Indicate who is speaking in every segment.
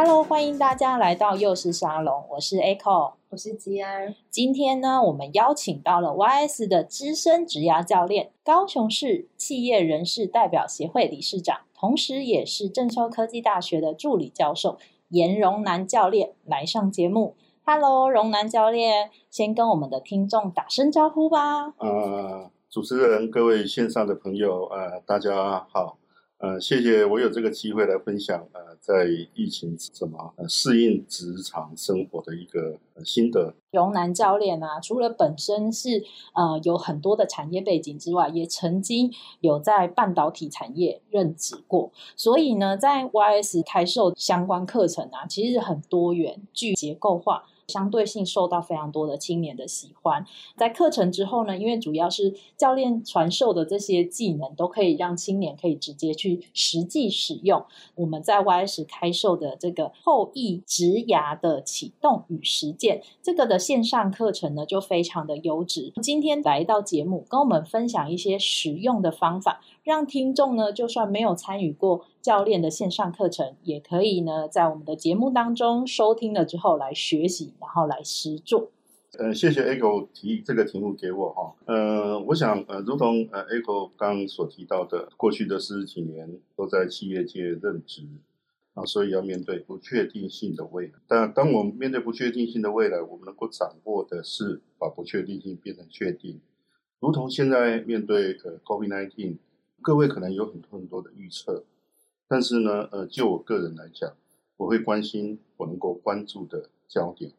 Speaker 1: Hello，欢迎大家来到幼师沙龙，我是 Echo，
Speaker 2: 我是吉安。
Speaker 1: 今天呢，我们邀请到了 YS 的资深职涯教练，高雄市企业人事代表协会理事长，同时也是正修科技大学的助理教授颜荣南教练来上节目。Hello，荣南教练，先跟我们的听众打声招呼吧。
Speaker 3: 呃，主持人，各位线上的朋友，呃，大家好。呃，谢谢我有这个机会来分享，呃，在疫情怎么呃适应职场生活的一个心得。
Speaker 1: 荣南教练啊，除了本身是呃有很多的产业背景之外，也曾经有在半导体产业任职过，所以呢，在 YS 开售相关课程啊，其实很多元、具结构化。相对性受到非常多的青年的喜欢，在课程之后呢，因为主要是教练传授的这些技能，都可以让青年可以直接去实际使用。我们在 YS 开售的这个后翼职涯的启动与实践这个的线上课程呢，就非常的优质。今天来到节目，跟我们分享一些实用的方法，让听众呢，就算没有参与过。教练的线上课程也可以呢，在我们的节目当中收听了之后来学习，然后来实做。
Speaker 3: 呃，谢谢 Echo 提这个题目给我哈。呃，我想呃，如同呃 Echo 刚所提到的，过去的四十几年都在企业界任职啊，所以要面对不确定性的未来。但当我们面对不确定性的未来，我们能够掌握的是把不确定性变成确定。如同现在面对呃 COVID-19，各位可能有很多很多的预测。但是呢，呃，就我个人来讲，我会关心我能够关注的焦点。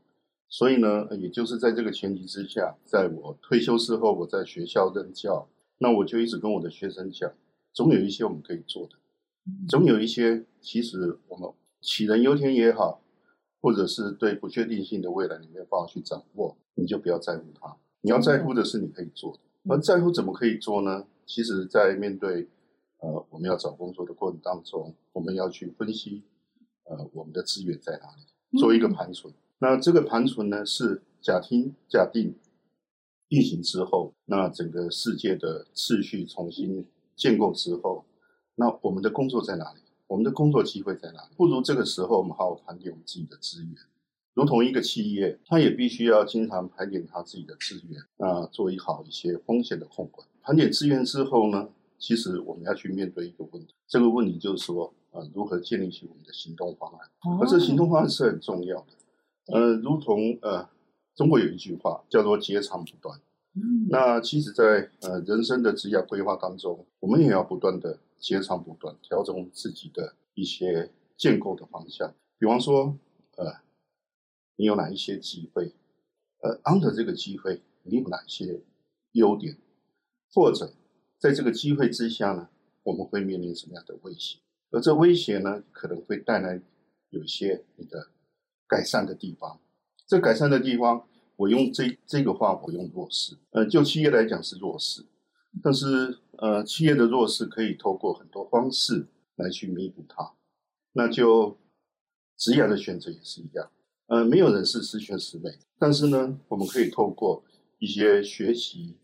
Speaker 3: 所以呢，也就是在这个前提之下，在我退休之后，我在学校任教，那我就一直跟我的学生讲，总有一些我们可以做的，总有一些其实我们杞人忧天也好，或者是对不确定性的未来你没有办法去掌握，你就不要在乎它。你要在乎的是你可以做的，而在乎怎么可以做呢？其实，在面对。呃，我们要找工作的过程当中，我们要去分析，呃，我们的资源在哪里，做一个盘存。嗯、那这个盘存呢，是假听假定运行之后，那整个世界的秩序重新建构之后，那我们的工作在哪里？我们的工作机会在哪里？不如这个时候，我们好好盘点我们自己的资源。如同一个企业，它也必须要经常盘点它自己的资源，那做一好一些风险的控管。盘点资源之后呢，其实我们要去面对一个问题，这个问题就是说，呃，如何建立起我们的行动方案？而这行动方案是很重要的。呃，如同呃，中国有一句话叫做“截长补短”。嗯。那其实在，在呃人生的职业规划当中，我们也要不断的截长补短，调整自己的一些建构的方向。比方说，呃，你有哪一些机会？呃，under 这个机会，你有哪些优点？或者？在这个机会之下呢，我们会面临什么样的威胁？而这威胁呢，可能会带来有些你的改善的地方。这改善的地方，我用这这个话，我用弱势。呃，就企业来讲是弱势，但是呃，企业的弱势可以透过很多方式来去弥补它。那就职业的选择也是一样。呃，没有人是十全十美，但是呢，我们可以透过一些学习、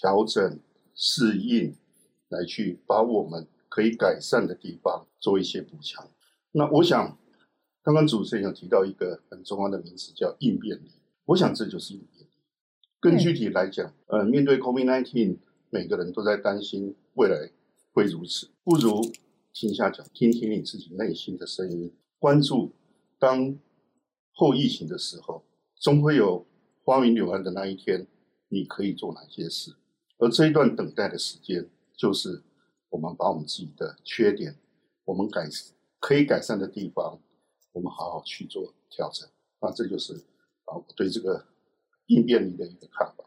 Speaker 3: 调整。适应，来去把我们可以改善的地方做一些补强。那我想，刚刚主持人有提到一个很重要的名词，叫应变力。我想这就是应变力。更具体来讲，呃，面对 COVID-19，每个人都在担心未来会如此，不如停下脚，听听你自己内心的声音，关注当后疫情的时候，终会有花明柳暗的那一天，你可以做哪些事？而这一段等待的时间，就是我们把我们自己的缺点，我们改可以改善的地方，我们好好去做调整。那这就是啊，我对这个应变力的一个看法，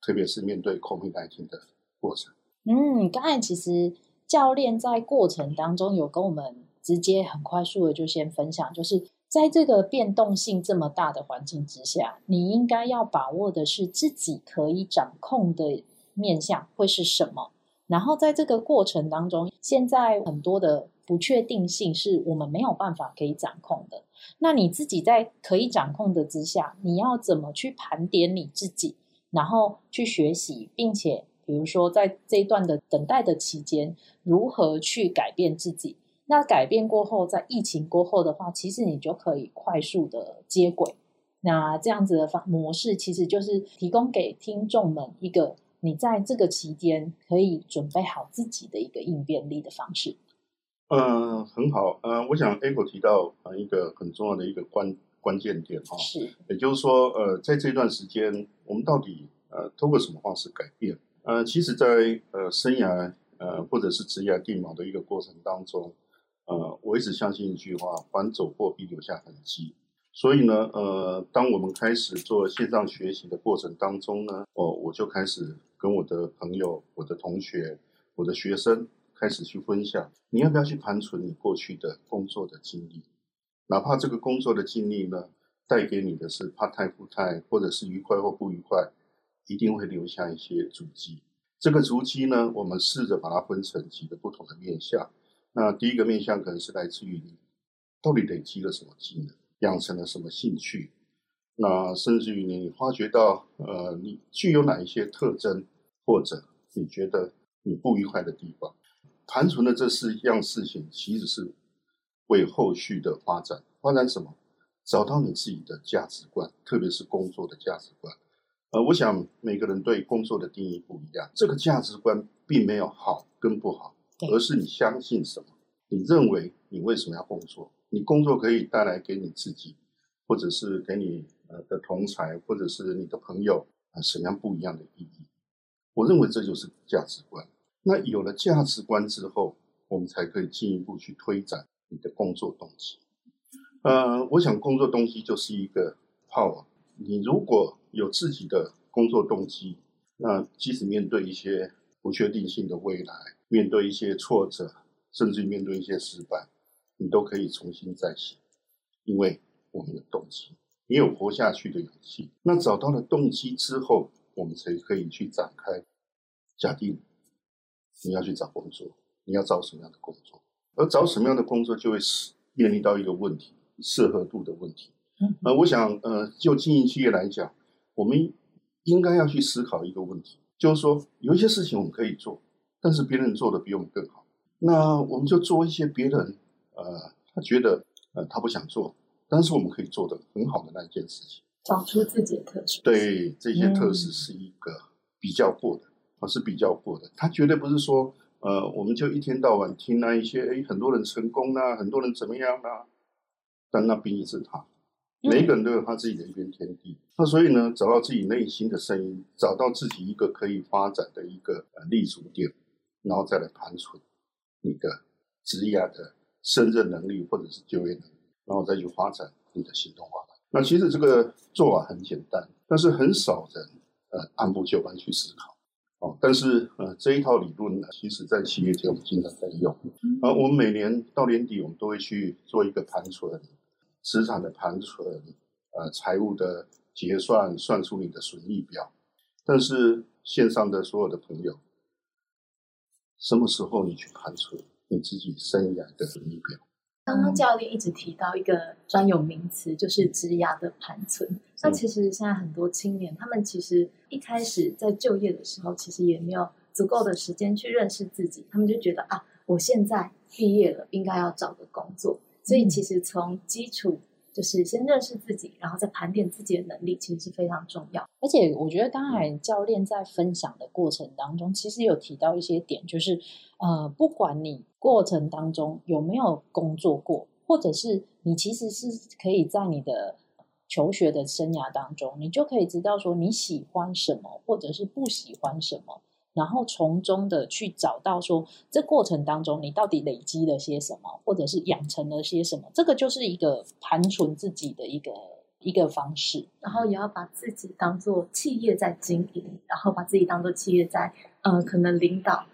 Speaker 3: 特别是面对 COVID-19 的过程。
Speaker 1: 嗯，刚才其实教练在过程当中有跟我们直接很快速的就先分享，就是在这个变动性这么大的环境之下，你应该要把握的是自己可以掌控的面向会是什么。然后在这个过程当中，现在很多的不确定性是我们没有办法可以掌控的。那你自己在可以掌控的之下，你要怎么去盘点你自己，然后去学习，并且比如说在这一段的等待的期间，如何去改变自己？那改变过后，在疫情过后的话，其实你就可以快速的接轨。那这样子的方模式，其实就是提供给听众们一个。你在这个期间可以准备好自己的一个应变力的方式。
Speaker 3: 嗯、呃，很好。嗯、呃，我想 Echo 提到呃一个很重要的一个关关键点哈，
Speaker 1: 是，
Speaker 3: 也就是说，呃，在这段时间，我们到底呃通过什么方式改变？呃，其实在，在呃生涯呃或者是职业定锚的一个过程当中，呃，我一直相信一句话：凡走过，必留下痕迹。所以呢，呃，当我们开始做线上学习的过程当中呢，哦，我就开始跟我的朋友、我的同学、我的学生开始去分享，你要不要去盘存你过去的工作的经历？哪怕这个工作的经历呢，带给你的是 part time、full time，或者是愉快或不愉快，一定会留下一些足迹。这个足迹呢，我们试着把它分成几个不同的面向。那第一个面向可能是来自于你到底累积了什么技能。养成了什么兴趣？那甚至于你发觉到，呃，你具有哪一些特征，或者你觉得你不愉快的地方？盘存的这四样事情，其实是为后续的发展。发展什么？找到你自己的价值观，特别是工作的价值观。呃，我想每个人对工作的定义不一样。这个价值观并没有好跟不好，而是你相信什么？你认为你为什么要工作？你工作可以带来给你自己，或者是给你呃的同才，或者是你的朋友啊什么样不一样的意义？我认为这就是价值观。那有了价值观之后，我们才可以进一步去推展你的工作动机。呃，我想工作动机就是一个 power。你如果有自己的工作动机，那即使面对一些不确定性的未来，面对一些挫折，甚至面对一些失败。你都可以重新再起，因为我们有动机，你有活下去的勇气。那找到了动机之后，我们才可以去展开。假定你要去找工作，你要找什么样的工作？而找什么样的工作，就会面临到一个问题：适合度的问题。嗯，呃，我想，呃，就经营企业来讲，我们应该要去思考一个问题，就是说，有一些事情我们可以做，但是别人做的比我们更好，那我们就做一些别人。呃，他觉得呃，他不想做，但是我们可以做的很好的那一件事情，
Speaker 1: 找出自己的特质。
Speaker 3: 对，这些特质是一个比较过的，而、嗯、是比较过的。他绝对不是说，呃，我们就一天到晚听那一些，哎，很多人成功啊，很多人怎么样啊，但那毕竟是他，每一个人都有他自己的一片天地。嗯、那所以呢，找到自己内心的声音，找到自己一个可以发展的一个呃立足点，然后再来盘存你的职业的。胜任能力或者是就业能力，然后再去发展你的行动方案。那其实这个做法很简单，但是很少人呃按部就班去思考。哦，但是呃这一套理论呢，其实在企业界我们经常在用。啊，我们每年到年底，我们都会去做一个盘存，资产的盘存，呃，财务的结算，算出你的损益表。但是线上的所有的朋友，什么时候你去盘存？你自己生涯的损益表。
Speaker 2: 刚刚教练一直提到一个专有名词，就是职涯的盘存。那其实现在很多青年，他们其实一开始在就业的时候，其实也没有足够的时间去认识自己。他们就觉得啊，我现在毕业了，应该要找个工作。所以其实从基础。就是先认识自己，然后再盘点自己的能力，其实是非常重要。
Speaker 1: 而且我觉得刚才教练在分享的过程当中，其实有提到一些点，就是呃，不管你过程当中有没有工作过，或者是你其实是可以在你的求学的生涯当中，你就可以知道说你喜欢什么，或者是不喜欢什么。然后从中的去找到说，这过程当中你到底累积了些什么，或者是养成了些什么，这个就是一个盘存自己的一个一个方式。
Speaker 2: 然后也要把自己当做企业在经营，然后把自己当做企业在呃可能领导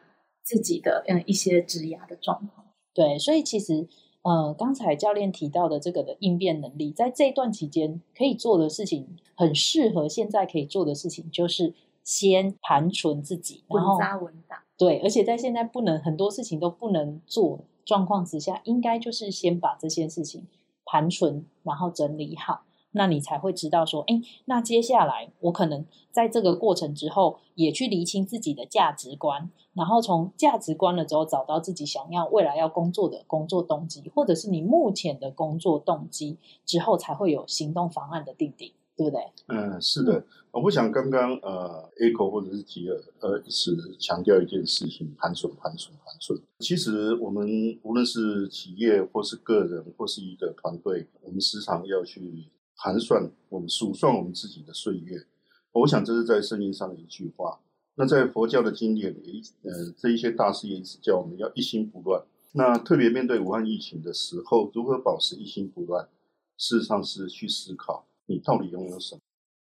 Speaker 2: 自己的嗯一些职涯的状况。
Speaker 1: 对，所以其实呃，刚才教练提到的这个的应变能力，在这一段期间可以做的事情，很适合现在可以做的事情，就是先盘存自己，然后
Speaker 2: 稳扎稳打。
Speaker 1: 对，而且在现在不能很多事情都不能做状况之下，应该就是先把这些事情盘存，然后整理好。那你才会知道说，哎，那接下来我可能在这个过程之后，也去厘清自己的价值观，然后从价值观了之后，找到自己想要未来要工作的工作动机，或者是你目前的工作动机之后，才会有行动方案的定定，对不对？
Speaker 3: 嗯，是的。我不想刚刚呃，Echo 或者是吉尔呃，一直强调一件事情：盘算、盘算、盘算。其实我们无论是企业，或是个人，或是一个团队，我们时常要去。盘算我们数算我们自己的岁月，我想这是在圣经上的一句话。那在佛教的经典里，呃，这一些大师也一直叫我们要一心不乱。那特别面对武汉疫情的时候，如何保持一心不乱？事实上是去思考你到底拥有什么。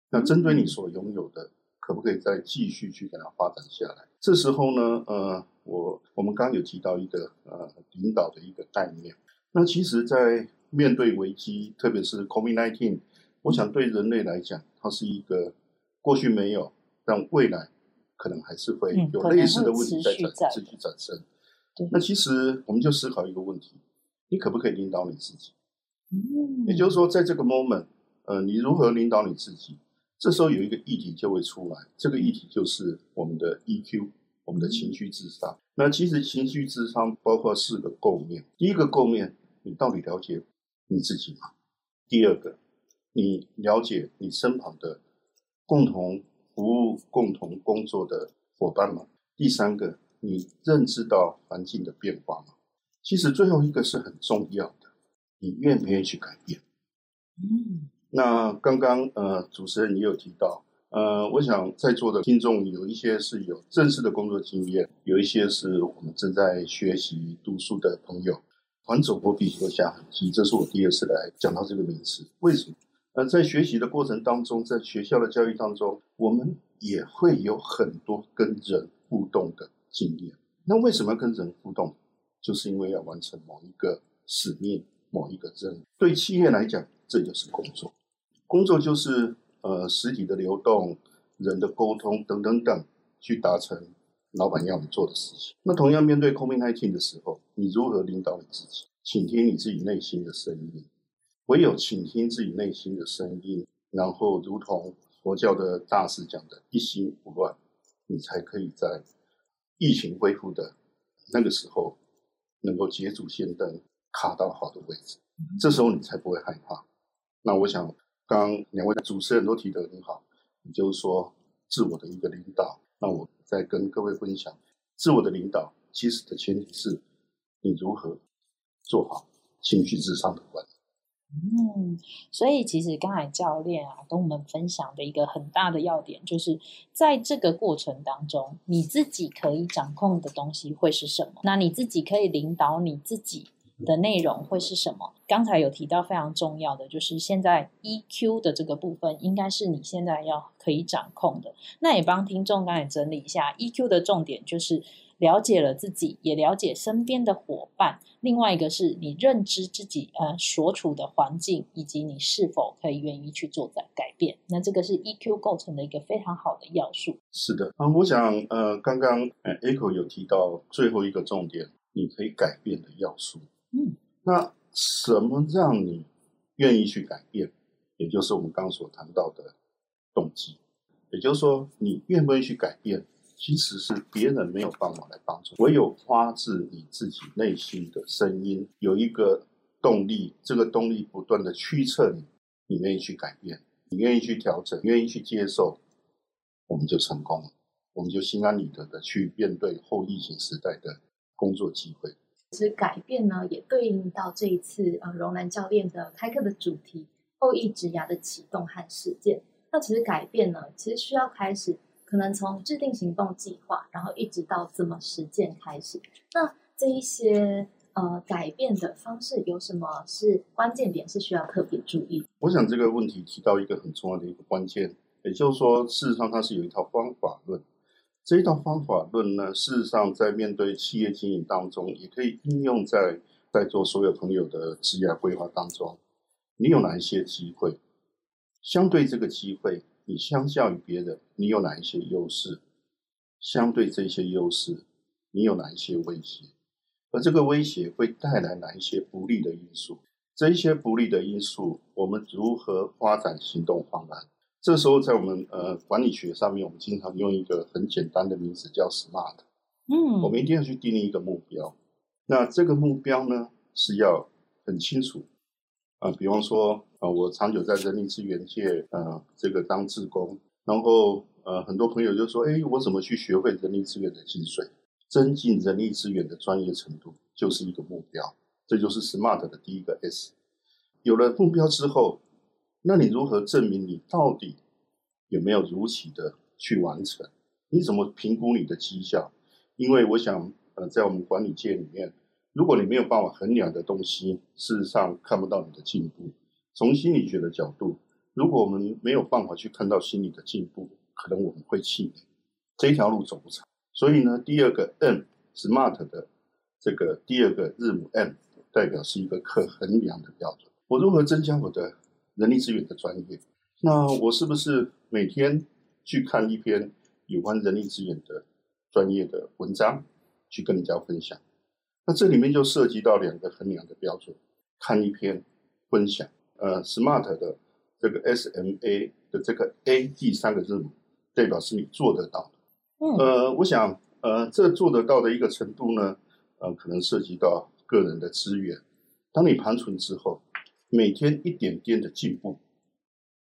Speaker 3: 那针对你所拥有的，可不可以再继续去给它发展下来？这时候呢，呃，我我们刚刚有提到一个呃领导的一个概念。那其实，在面对危机，特别是 COVID-19，我想对人类来讲，它是一个过去没有，但未来可能还是会有类似的问题在产持续产生。那其实我们就思考一个问题：你可不可以领导你自己？嗯，也就是说，在这个 moment，呃，你如何领导你自己？这时候有一个议题就会出来，这个议题就是我们的 EQ，我们的情绪智商。那其实情绪智商包括四个构面，第一个构面，你到底了解你自己吗？第二个，你了解你身旁的共同服务、共同工作的伙伴吗？第三个，你认知到环境的变化吗？其实最后一个是很重要的，你愿不愿意去改变？嗯，那刚刚呃，主持人也有提到，呃，我想在座的听众有一些是有正式的工作经验，有一些是我们正在学习读书的朋友。凡走过必留下痕迹，这是我第二次来讲到这个名词。为什么？呃，在学习的过程当中，在学校的教育当中，我们也会有很多跟人互动的经验。那为什么要跟人互动？就是因为要完成某一个使命、某一个任务。对企业来讲，这就是工作。工作就是呃实体的流动、人的沟通等等等，去达成。老板要你做的事情。那同样面对 COVID-19 的时候，你如何领导你自己？倾听你自己内心的声音。唯有倾听自己内心的声音，然后如同佛教的大师讲的“一心不乱”，你才可以在疫情恢复的那个时候，能够捷足先登，卡到好的位置。这时候你才不会害怕。那我想，刚刚两位主持人都提得很好，也就是说，自我的一个领导。那我。再跟各位分享自我的领导，其实的前提是你如何做好情绪智商的管理。
Speaker 1: 嗯，所以其实刚才教练啊跟我们分享的一个很大的要点，就是在这个过程当中，你自己可以掌控的东西会是什么？那你自己可以领导你自己。的内容会是什么？刚才有提到非常重要的，就是现在 EQ 的这个部分，应该是你现在要可以掌控的。那也帮听众刚才整理一下，EQ 的重点就是了解了自己，也了解身边的伙伴。另外一个是你认知自己呃所处的环境，以及你是否可以愿意去做改变。那这个是 EQ 构成的一个非常好的要素。
Speaker 3: 是的，啊，我想呃，刚刚 Echo 有提到最后一个重点，你可以改变的要素。嗯，那什么让你愿意去改变？也就是我们刚刚所谈到的动机。也就是说，你愿不愿意去改变，其实是别人没有办法来帮助，唯有发自你自己内心的声音，有一个动力，这个动力不断的驱策你，你愿意去改变，你愿意去调整，愿意去接受，我们就成功了，我们就心安理得的去面对后疫情时代的工作机会。
Speaker 2: 其实改变呢，也对应到这一次呃，荣南教练的开课的主题——后疫职涯的启动和实践。那其实改变呢，其实需要开始，可能从制定行动计划，然后一直到怎么实践开始。那这一些呃改变的方式有什么是关键点，是需要特别注意？
Speaker 3: 我想这个问题提到一个很重要的一个关键，也就是说，事实上它是有一套方法论。这一套方法论呢，事实上在面对企业经营当中，也可以应用在在座所有朋友的职业规划当中。你有哪一些机会？相对这个机会，你相较于别人，你有哪一些优势？相对这些优势，你有哪一些威胁？而这个威胁会带来哪一些不利的因素？这一些不利的因素，我们如何发展行动方案？这时候，在我们呃管理学上面，我们经常用一个很简单的名词叫 SMART。
Speaker 1: 嗯，
Speaker 3: 我们一定要去定立一个目标。那这个目标呢，是要很清楚啊、呃。比方说啊、呃，我长久在人力资源界呃这个当志工，然后呃很多朋友就说：“哎，我怎么去学会人力资源的精髓，增进人力资源的专业程度，就是一个目标。这就是 SMART 的第一个 S。有了目标之后。”那你如何证明你到底有没有如期的去完成？你怎么评估你的绩效？因为我想，呃，在我们管理界里面，如果你没有办法衡量的东西，事实上看不到你的进步。从心理学的角度，如果我们没有办法去看到心理的进步，可能我们会气馁，这条路走不长。所以呢，第二个 M，SMART 的这个第二个字母 M，代表是一个可衡量的标准。我如何增加我的人力资源的专业，那我是不是每天去看一篇有关人力资源的专业的文章，去跟人家分享？那这里面就涉及到两个衡量的标准：看一篇，分享。呃，SMART 的这个 S M A 的这个 A 第三个字母，代表是你做得到的。
Speaker 1: 嗯。
Speaker 3: 呃，我想，呃，这做得到的一个程度呢，呃，可能涉及到个人的资源。当你盘存之后。每天一点点的进步，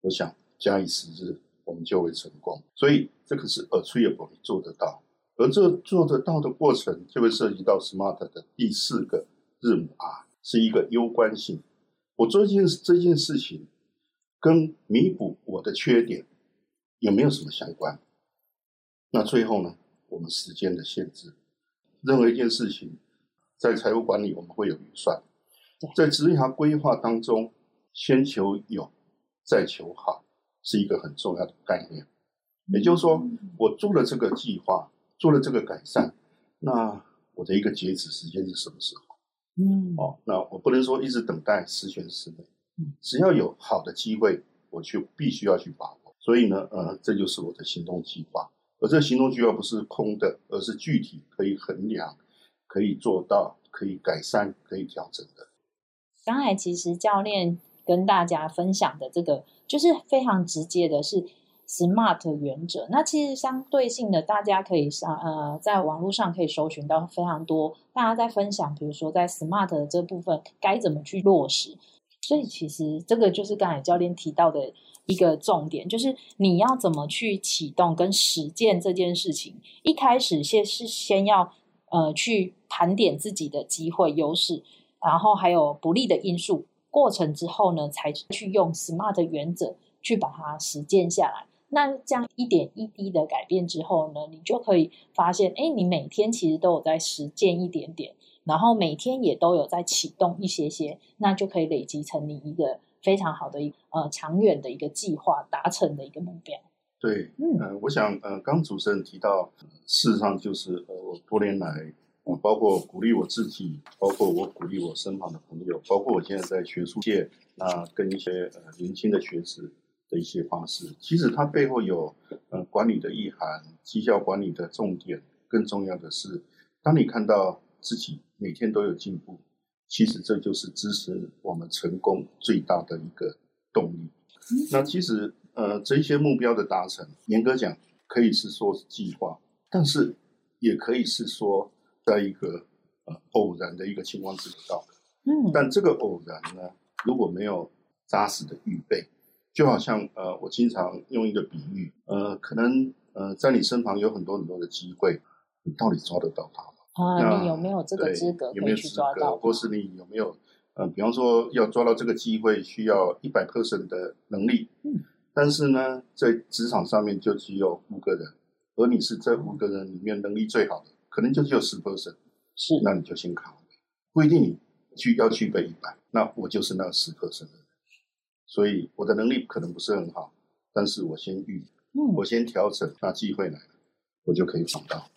Speaker 3: 我想假以时日，我们就会成功。所以这个是 achievable，做得到。而这做得到的过程，就会涉及到 SMART 的第四个字母 R，是一个攸关性。我做这件这件事情，跟弥补我的缺点有没有什么相关？那最后呢，我们时间的限制，任何一件事情，在财务管理我们会有预算。在职涯规划当中，先求有，再求好，是一个很重要的概念。也就是说，我做了这个计划，做了这个改善，那我的一个截止时间是什么时候？
Speaker 1: 嗯，
Speaker 3: 哦，那我不能说一直等待十全十美。只要有好的机会，我就必须要去把握。所以呢，呃，这就是我的行动计划。而这个行动计划不是空的，而是具体可以衡量、可以做到、可以改善、可以调整的。
Speaker 1: 刚才其实教练跟大家分享的这个，就是非常直接的，是 SMART 原则。那其实相对性的，大家可以上呃，在网络上可以搜寻到非常多大家在分享，比如说在 SMART 的这部分该怎么去落实。所以其实这个就是刚才教练提到的一个重点，就是你要怎么去启动跟实践这件事情。一开始先是先要呃去盘点自己的机会优势。然后还有不利的因素，过程之后呢，才去用 SMART 原则去把它实践下来。那这样一点一滴的改变之后呢，你就可以发现，哎，你每天其实都有在实践一点点，然后每天也都有在启动一些些，那就可以累积成你一个非常好的一呃长远的一个计划达成的一个目标。
Speaker 3: 对，嗯、呃，我想呃，刚主持人提到，事实上就是呃，我多年来。包括鼓励我自己，包括我鼓励我身旁的朋友，包括我现在在学术界，那跟一些呃年轻的学子的一些方式，其实它背后有呃管理的意涵，绩效管理的重点。更重要的是，当你看到自己每天都有进步，其实这就是支持我们成功最大的一个动力。那其实呃这些目标的达成，严格讲可以是说是计划，但是也可以是说。在一个呃偶然的一个情况之下到的，嗯，但这个偶然呢，如果没有扎实的预备，就好像呃，我经常用一个比喻，呃，可能呃，在你身旁有很多很多的机会，你到底抓得到它吗？
Speaker 1: 啊，那你有没有这个资格有没有资格？
Speaker 3: 或是你有没有呃，比方说要抓到这个机会，需要一百 percent 的能力，嗯，但是呢，在职场上面就只有五个人，而你是这五个人里面能力最好的。可能就只有十 percent，
Speaker 1: 是，
Speaker 3: 那你就先考，不一定你去要具备一百，那我就是那十 percent 的人，所以我的能力可能不是很好，但是我先预，嗯，我先调整，那机会来了，我就可以找到。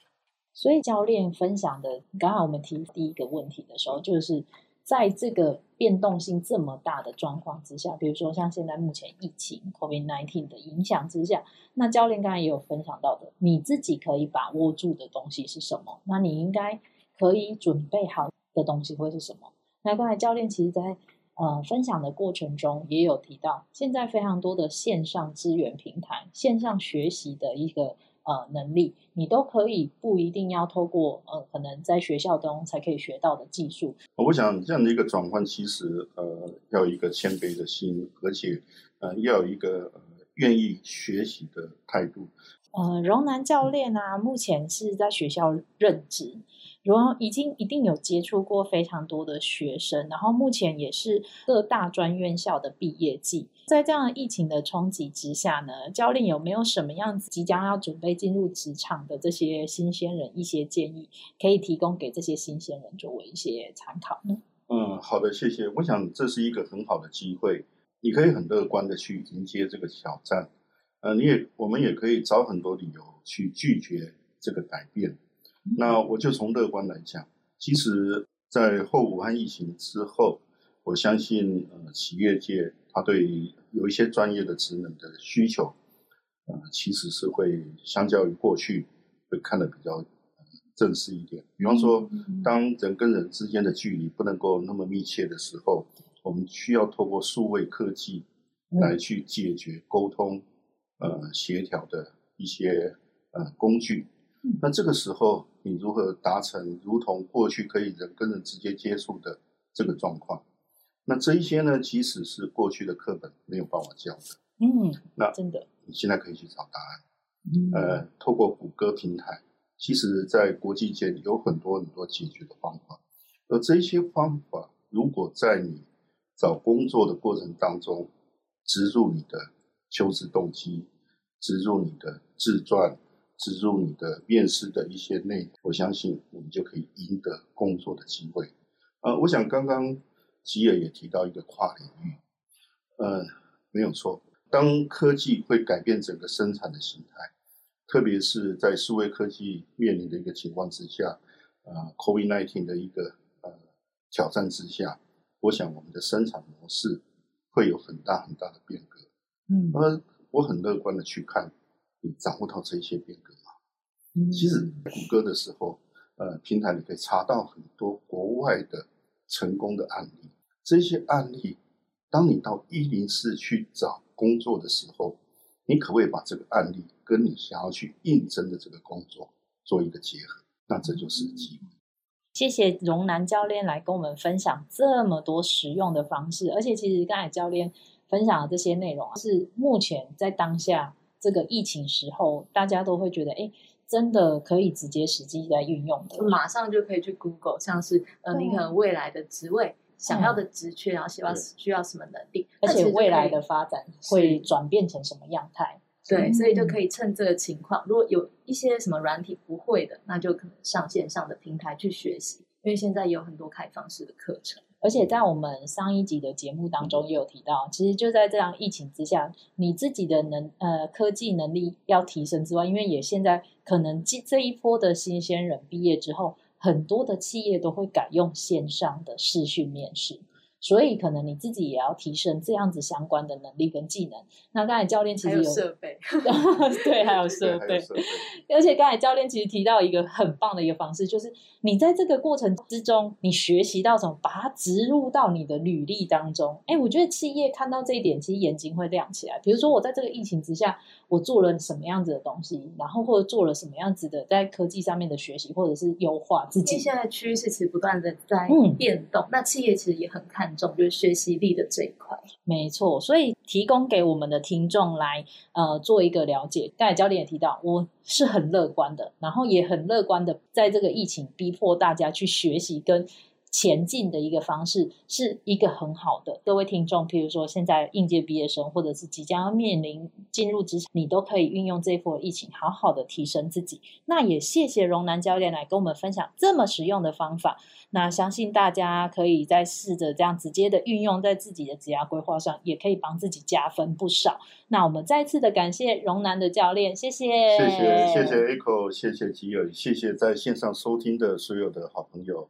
Speaker 1: 所以教练分享的，刚刚我们提第一个问题的时候，就是在这个变动性这么大的状况之下，比如说像现在目前疫情 COVID-19 的影响之下，那教练刚才也有分享到的，你自己可以把握住的东西是什么？那你应该可以准备好的东西会是什么？那刚才教练其实在呃分享的过程中也有提到，现在非常多的线上资源平台、线上学习的一个。呃，能力你都可以，不一定要透过呃，可能在学校中才可以学到的技术。
Speaker 3: 我想这样的一个转换，其实呃，要有一个谦卑的心，而且呃，要有一个呃愿意学习的态度。
Speaker 1: 呃，荣南教练啊，目前是在学校任职。然后已经一定有接触过非常多的学生，然后目前也是各大专院校的毕业季。在这样疫情的冲击之下呢，教练有没有什么样子即将要准备进入职场的这些新鲜人一些建议，可以提供给这些新鲜人作为一些参考呢？
Speaker 3: 嗯，好的，谢谢。我想这是一个很好的机会，你可以很乐观的去迎接这个挑战。呃，你也我们也可以找很多理由去拒绝这个改变。那我就从乐观来讲，其实，在后武汉疫情之后，我相信呃，企业界它对有一些专业的职能的需求，呃，其实是会相较于过去会看得比较正式一点。比方说，当人跟人之间的距离不能够那么密切的时候，我们需要透过数位科技来去解决沟通、呃协调的一些呃工具。那这个时候，你如何达成如同过去可以人跟人直接接触的这个状况？那这一些呢，即使是过去的课本没有办法教的。
Speaker 1: 嗯，
Speaker 3: 那
Speaker 1: 真的，
Speaker 3: 你现在可以去找答案。
Speaker 1: 嗯，
Speaker 3: 呃，透过谷歌平台，其实在国际间有很多很多解决的方法。而这些方法，如果在你找工作的过程当中植入你的求职动机，植入你的自传。植入你的面试的一些内容，我相信我们就可以赢得工作的机会。呃，我想刚刚吉尔也提到一个跨领域，呃，没有错。当科技会改变整个生产的形态，特别是在数位科技面临的一个情况之下，呃，COVID-19 的一个呃挑战之下，我想我们的生产模式会有很大很大的变革。嗯，呃，我很乐观的去看。你掌握到这些变革吗？嗯，其实谷歌的时候，呃，平台你可以查到很多国外的成功的案例。这些案例，当你到一零四去找工作的时候，你可不可以把这个案例跟你想要去应征的这个工作做一个结合？那这就是机会。
Speaker 1: 谢谢荣南教练来跟我们分享这么多实用的方式，而且其实刚才教练分享的这些内容是目前在当下。这个疫情时候，大家都会觉得，哎，真的可以直接实际在运用的，
Speaker 2: 马上就可以去 Google，像是呃，你可能未来的职位、想要的职缺，然后希望需要什么能力，
Speaker 1: 而且未来的发展会转变成什么样态？
Speaker 2: 对，所以就可以趁这个情况，如果有一些什么软体不会的，那就可能上线上的平台去学习，因为现在有很多开放式的课程。
Speaker 1: 而且在我们上一集的节目当中也有提到，其实就在这样疫情之下，你自己的能呃科技能力要提升之外，因为也现在可能这这一波的新鲜人毕业之后，很多的企业都会改用线上的视讯面试。所以可能你自己也要提升这样子相关的能力跟技能。那刚才教练其实有，
Speaker 2: 有设备，
Speaker 1: 对，还有设备，设备。而且刚才教练其实提到一个很棒的一个方式，就是你在这个过程之中，你学习到什么，把它植入到你的履历当中。哎，我觉得企业看到这一点，其实眼睛会亮起来。比如说我在这个疫情之下，我做了什么样子的东西，然后或者做了什么样子的在科技上面的学习，或者是优化自己。
Speaker 2: 现在趋势其实不断的在变动，嗯，那企业其实也很看。重就是学习力的这一块，
Speaker 1: 没错，所以提供给我们的听众来呃做一个了解。刚才教练也提到，我是很乐观的，然后也很乐观的，在这个疫情逼迫大家去学习跟前进的一个方式，是一个很好的。各位听众，譬如说现在应届毕业生，或者是即将要面临进入职场，你都可以运用这波疫情，好好的提升自己。那也谢谢荣南教练来跟我们分享这么实用的方法。那相信大家可以再试着这样直接的运用在自己的职涯规划上，也可以帮自己加分不少。那我们再次的感谢荣南的教练，谢谢，
Speaker 3: 谢谢，谢谢 Echo，谢谢吉尔，谢谢在线上收听的所有的好朋友。